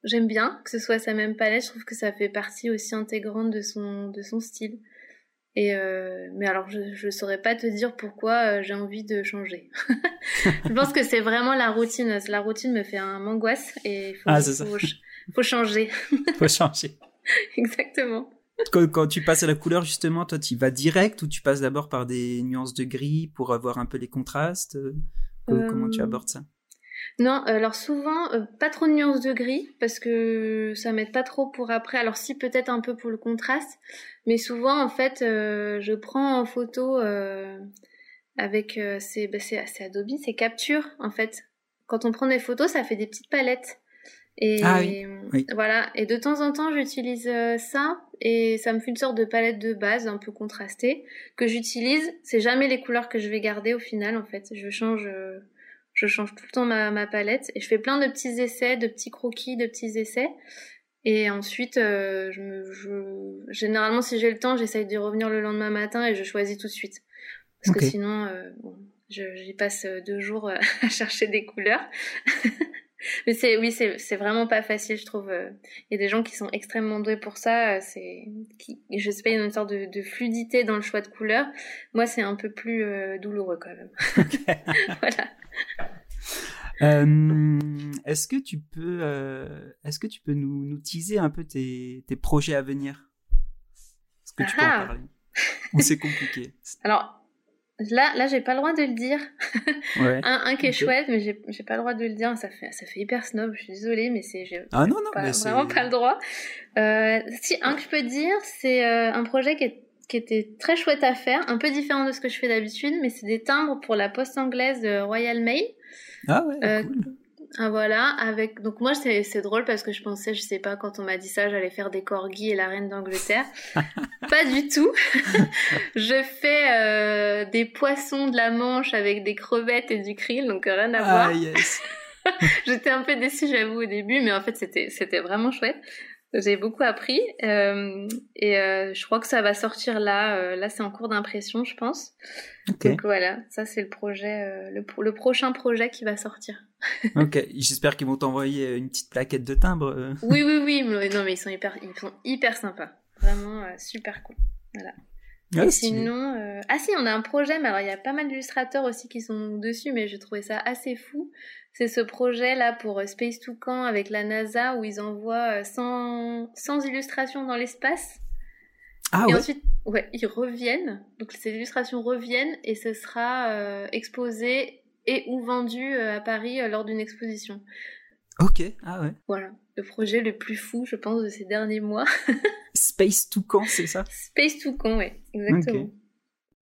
J'aime bien que ce soit sa même palette. Je trouve que ça fait partie aussi intégrante de son, de son style. Et euh, mais alors, je ne saurais pas te dire pourquoi euh, j'ai envie de changer. je pense que c'est vraiment la routine. La routine me fait un angoisse et il faut, ah, faut, faut, changer. faut changer. Exactement. Quand, quand, tu passes à la couleur, justement, toi, tu vas direct ou tu passes d'abord par des nuances de gris pour avoir un peu les contrastes euh, Comment tu abordes ça? non, alors souvent, pas trop de nuances de gris, parce que ça m'aide pas trop pour après. Alors si, peut-être un peu pour le contraste, mais souvent, en fait, euh, je prends en photo euh, avec euh, bah, c'est Adobe, c'est Capture en fait. Quand on prend des photos, ça fait des petites palettes. Et ah voilà. Et de temps en temps, j'utilise ça et ça me fait une sorte de palette de base un peu contrastée que j'utilise. C'est jamais les couleurs que je vais garder au final en fait. Je change, je change tout le temps ma, ma palette et je fais plein de petits essais, de petits croquis, de petits essais. Et ensuite, euh, je me, je... généralement, si j'ai le temps, j'essaye d'y revenir le lendemain matin et je choisis tout de suite. Parce que sinon, euh, bon, j'y passe euh, deux jours euh, à chercher des couleurs. Mais c'est, oui, c'est, c'est vraiment pas facile, je trouve. Il y a des gens qui sont extrêmement doués pour ça. C'est, qui, je sais pas, il y a une sorte de, de, fluidité dans le choix de couleurs. Moi, c'est un peu plus douloureux quand même. voilà. Euh, est-ce que tu peux, euh, est-ce que tu peux nous, nous teaser un peu tes, tes projets à venir? Est-ce que tu peux en ah. parler? Ou c'est compliqué Alors, Là, là, j'ai pas le droit de le dire. Ouais. un, un qui est chouette, mais j'ai, pas le droit de le dire. Ça fait, ça fait hyper snob. Je suis désolée, mais c'est, ah non, non, pas, vraiment pas le droit. Euh, si un que je peux dire, c'est euh, un projet qui, est, qui était très chouette à faire, un peu différent de ce que je fais d'habitude, mais c'est des timbres pour la poste anglaise de Royal Mail. Ah ouais. Euh, ah, voilà, avec donc moi c'est drôle parce que je pensais, je sais pas, quand on m'a dit ça, j'allais faire des corgis et la reine d'Angleterre. pas du tout. je fais euh, des poissons de la Manche avec des crevettes et du krill, donc rien à voir. Ah yes. J'étais un peu déçue, j'avoue, au début, mais en fait c'était c'était vraiment chouette. J'ai beaucoup appris euh, et euh, je crois que ça va sortir là. Euh, là, c'est en cours d'impression, je pense. Donc voilà, ça c'est le projet, le, le, prochain projet qui va sortir. Ok, j'espère qu'ils vont t'envoyer une petite plaquette de timbre. oui, oui, oui. Mais, non, mais ils sont hyper, ils sont hyper sympas. Vraiment super cool. Voilà. Ah, sinon, ah si, on a un projet, mais alors il y a pas mal d'illustrateurs aussi qui sont dessus, mais je trouvais ça assez fou. C'est ce projet-là pour euh, Space Toucan avec la NASA où ils envoient 100, euh, 100 illustrations dans l'espace. Ah et ouais. ensuite, ouais, ils reviennent. Donc ces illustrations reviennent et ce sera euh, exposé et ou vendu à Paris lors d'une exposition. Ok, ah ouais. Voilà, le projet le plus fou, je pense, de ces derniers mois. Space Toucan, c'est ça? Space Toucan, ouais, exactement.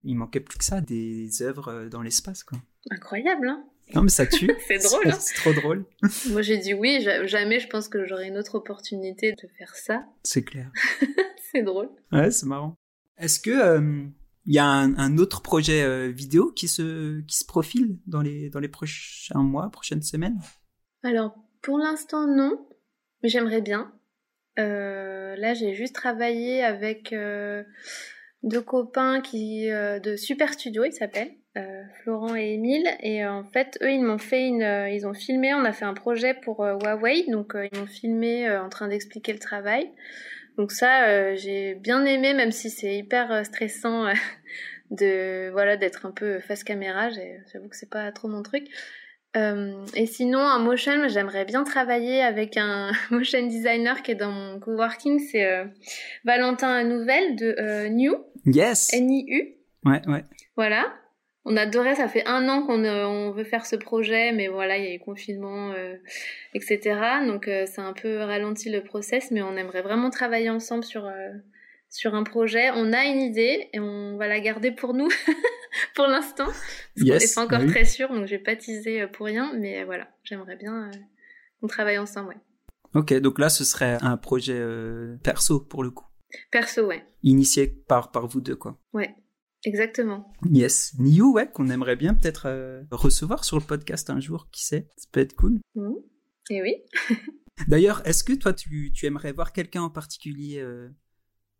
Il manquait plus que ça, des œuvres dans l'espace, quoi. Incroyable, hein non, mais ça tue. c'est drôle. Hein c'est trop drôle. Moi, j'ai dit oui. Jamais je pense que j'aurai une autre opportunité de faire ça. C'est clair. c'est drôle. Ouais, c'est marrant. Est-ce que il euh, y a un, autre projet euh, vidéo qui se qui se profile dans les dans les prochains mois, prochaines semaines? Alors, pour l'instant, non. Mais j'aimerais bien. Euh, là, j'ai juste travaillé avec deux copains qui de Super Studio, ils s'appellent euh, Florent et Émile. Et euh, en fait, eux, ils m'ont fait une, euh, ils ont filmé. On a fait un projet pour Huawei, donc ils m'ont filmé en train d'expliquer le travail. Donc ça, j'ai bien aimé, même si c'est hyper stressant de voilà d'être un peu face caméra. J'avoue que c'est pas trop mon truc. Euh, et sinon, en motion, j'aimerais bien travailler avec un motion designer qui est dans mon coworking. C'est euh, Valentin Nouvelle de euh, New. Yes. N-I-U. Ouais, ouais. Voilà. On adorait, ça fait un an qu'on on veut faire ce projet, mais voilà, il y a eu confinement, etc. Donc c'est un peu ralenti le process, mais on aimerait vraiment travailler ensemble sur sur un projet. On a une idée et on va la garder pour nous pour l'instant. Parce qu'on n'est pas encore très sûr, donc je vais pas teaser euh, pour rien. Mais euh, voilà, j'aimerais bien euh, qu'on travaille ensemble, ouais. Ok, donc là, ce serait un projet perso pour le coup. Perso, ouais. Initié par, par vous deux, quoi. Ouais, exactement. Yes. Niu, ouais, qu'on aimerait bien peut-être recevoir sur le podcast un jour, qui sait. Ça peut être cool. Mmh. Et oui. D'ailleurs, est-ce que toi, tu, tu aimerais voir quelqu'un en particulier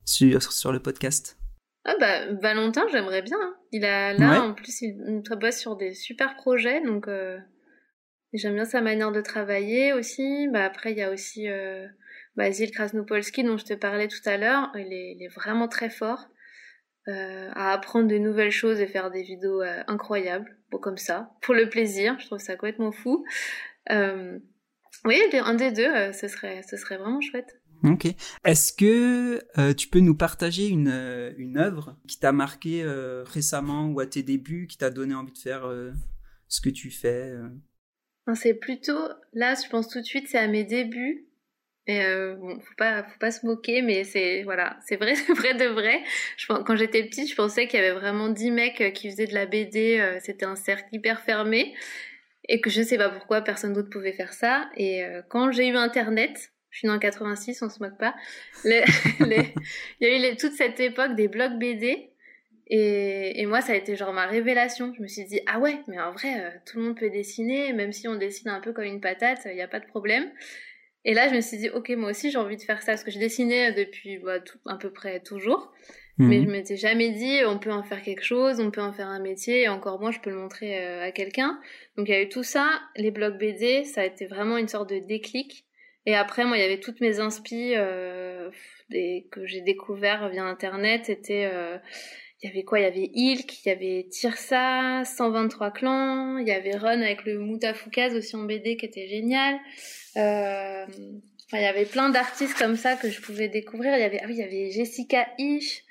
sur, sur le podcast? Ah bah Valentin, j'aimerais bien. Hein. Il a là en plus il, bosse sur des super projets donc euh, j'aime bien sa manière de travailler aussi. Bah après il y a aussi euh, Basil Krasnopolski dont je te parlais tout à l'heure. Il est, il est, vraiment très fort euh, à apprendre de nouvelles choses et faire des vidéos euh, incroyables. Bon comme ça, pour le plaisir. Je trouve ça complètement fou. Euh, oui, un des deux, ce serait, ce serait vraiment chouette. Ok. Est-ce que tu peux nous partager une, une œuvre qui t'a marqué récemment ou à tes débuts, qui t'a donné envie de faire ce que tu fais C'est plutôt, là je pense tout de suite, c'est à mes débuts. Et bon, faut pas, faut pas se moquer, mais c'est voilà, c'est vrai, c'est vrai de vrai. Quand j'étais petite, je pensais qu'il y avait vraiment dix mecs qui faisaient de la BD. C'était un cercle hyper fermé et que je sais pas pourquoi personne d'autre pouvait faire ça. Et quand j'ai eu Internet, je suis dans 86, on se moque pas. Il y a eu toute cette époque des blogs BD. Et, et, moi, ça a été genre ma révélation. Je me suis dit, ah ouais, mais en vrai, euh, tout le monde peut dessiner, même si on dessine un peu comme une patate, il n'y a pas de problème. Et là, je me suis dit, ok, moi aussi, j'ai envie de faire ça, parce que je dessinais depuis bah, tout, à peu près toujours. Mhm. Mais je m'étais jamais dit, on peut en faire quelque chose, on peut en faire un métier, et encore moins, je peux le montrer euh, à quelqu'un. Donc, il y a eu tout ça. Les blogs BD, ça a été vraiment une sorte de déclic. Et après, moi, il y avait toutes mes inspi euh, des, que j'ai découvert via Internet. C'était, euh, il y avait quoi? Il y avait Ilk, il y avait Tirsa, 123 clans, il y avait Run avec le Moutafoukaz aussi en BD qui était génial. Euh, il y avait plein d'artistes comme ça que je pouvais découvrir. Il y avait, ah oui, il y avait Jessica Ish.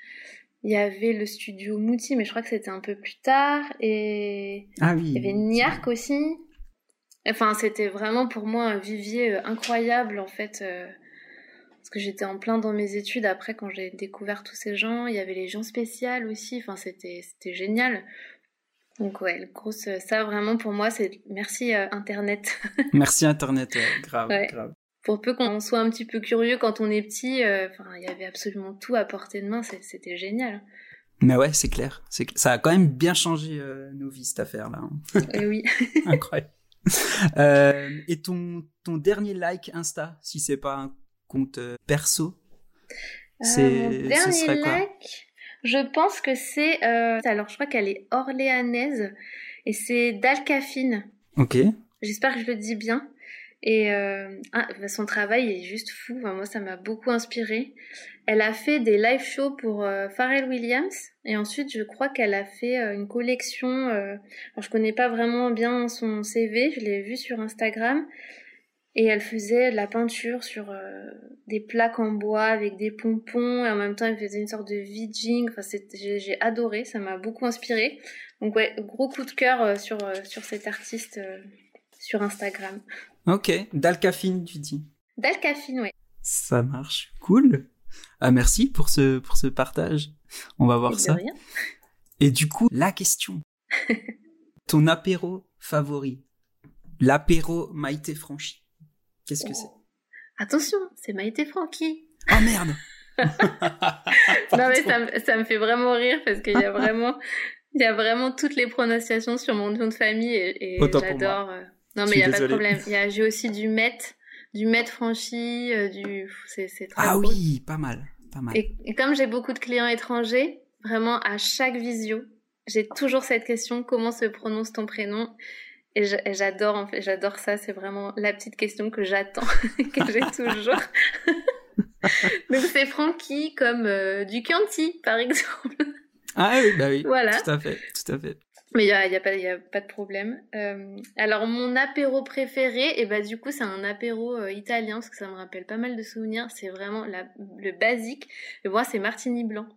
Il y avait le studio Mouti, mais je crois que c'était un peu plus tard. Et ah oui, il y avait Niark aussi. Enfin, c'était vraiment pour moi un vivier euh, incroyable en fait. Euh, parce que j'étais en plein dans mes études après quand j'ai découvert tous ces gens. Il y avait les gens spéciales aussi. Enfin, c'était c'était génial. Donc ouais, grosse, ça vraiment pour moi c'est merci euh, Internet. merci Internet, grave, grave. Pour peu qu'on soit un petit peu curieux quand on est petit, enfin il y avait absolument tout à portée de main, c'était génial. Mais ouais, c'est clair. Ça a quand même bien changé nos vies cette affaire là. Hein. Et oui. Incroyable. Euh, et ton, ton dernier like Insta, si c'est pas un compte euh, perso, euh, c'est ce serait quoi? like, Je pense que c'est alors je crois qu'elle est orléanaise et c'est Dalcafine. Ok. J'espère que je le dis bien. Et ah, son travail est juste fou. moi, ça m'a beaucoup inspiré. Elle a fait des live shows pour euh, Pharrell Williams et ensuite je crois qu'elle a fait euh, une collection. Euh, alors je connais pas vraiment bien son CV, je l'ai vu sur Instagram et elle faisait de la peinture sur euh, des plaques en bois avec des pompons et en même temps elle faisait une sorte de vidging. Enfin j'ai adoré, ça m'a beaucoup inspiré. Donc ouais, gros coup de cœur sur sur cet artiste sur Instagram. Ok, Dalcafine tu dis. Dalcafine, ouais. Ça marche, cool. Ah, merci pour ce, pour ce partage. On va voir ça. Et du coup, la question. Ton apéro favori. L'apéro Maïté Franchi. Qu'est-ce que c'est oh. Attention, c'est Maïté Franchi. Ah merde Non mais ça, me, ça me fait vraiment rire parce qu'il y a vraiment... Il y a vraiment toutes les prononciations sur mon nom de famille et, j'adore. Euh. Non mais il y a pas de problème. Il y a j'ai aussi du Met du mètre franchi, euh, du c'est très Ah oui, pas mal, pas mal. Et, comme j'ai beaucoup de clients étrangers, vraiment à chaque visio, j'ai toujours cette question comment se prononce ton prénom? Et j'adore en fait, j'adore ça, c'est vraiment la petite question que j'attends que j'ai toujours. Donc c'est Francky comme euh, du Chianti, par exemple. Ah oui, bah oui. Voilà. Tout à fait, tout à fait. Mais il n'y a, y a, pas, y a pas de problème. Euh, alors, mon apéro préféré, et eh bah, du coup, c'est un apéro euh, italien, parce que ça me rappelle pas mal de souvenirs. C'est vraiment la, le basique. Et moi, c'est Martini Blanc.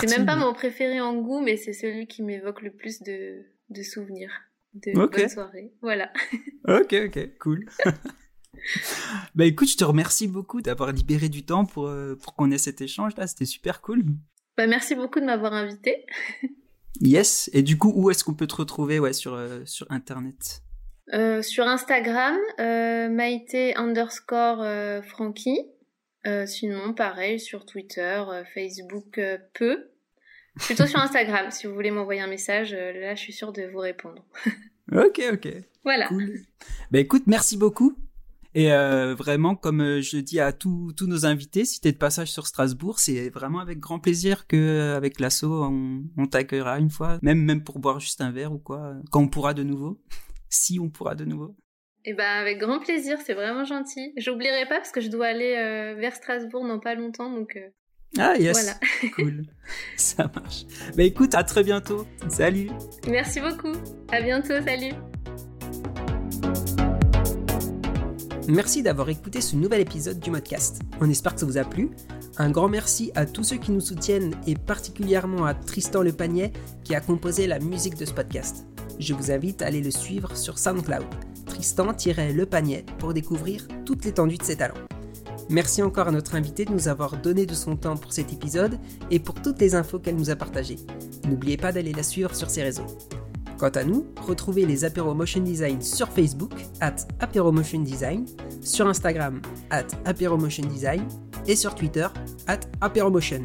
C'est même pas mon préféré en goût, mais c'est celui qui m'évoque le plus de, de souvenirs de bonne soirée. Voilà. ok, ok, cool. bah écoute, je te remercie beaucoup d'avoir libéré du temps pour, euh, pour qu'on ait cet échange là, c'était super cool. Bah merci beaucoup de m'avoir invité. yes, et du coup, où est-ce qu'on peut te retrouver ouais, sur, euh, sur Internet? Euh, Sur Instagram, Maïté underscore Frankie. sinon, pareil, sur Twitter, Facebook, peu. Plutôt sur Instagram, si vous voulez m'envoyer un message, euh, là je suis sûre de vous répondre. ok, ok. Voilà. Cool. Bah écoute, merci beaucoup. Et euh, vraiment, comme euh, je dis à tous nos invités, si tu es de passage sur Strasbourg, c'est vraiment avec grand plaisir que avec l'asso on, on t'accueillera une fois, même même pour boire juste un verre ou quoi, quand on pourra de nouveau, si on pourra de nouveau. Eh ben avec grand plaisir, c'est vraiment gentil. J'oublierai pas parce que je dois aller vers Strasbourg dans pas longtemps, donc ah yes, voilà. cool, ça marche. Bah écoute, à très bientôt. Salut. Merci beaucoup. À bientôt, salut. Merci d'avoir écouté ce nouvel épisode du Modcast. On espère que ça vous a plu. Un grand merci à tous ceux qui nous soutiennent et particulièrement à Tristan Le Panier qui a composé la musique de ce podcast. Je vous invite à aller le suivre sur SoundCloud, Tristan-Le Panier, pour découvrir toute l'étendue de ses talents. Merci encore à notre invité de nous avoir donné de son temps pour cet épisode et pour toutes les infos qu'elle nous a partagées. N'oubliez pas d'aller la suivre sur ses réseaux. Quant à nous, retrouvez les Apéro Motion Design sur Facebook, at Apéro Motion Design, sur Instagram, at Apéro Motion Design, et sur Twitter, at Apéro Motion.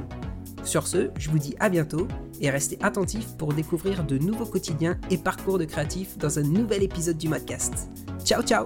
Sur ce, je vous dis à bientôt et restez attentifs pour découvrir de nouveaux quotidiens et parcours de créatifs dans un nouvel épisode du podcast. Ciao ciao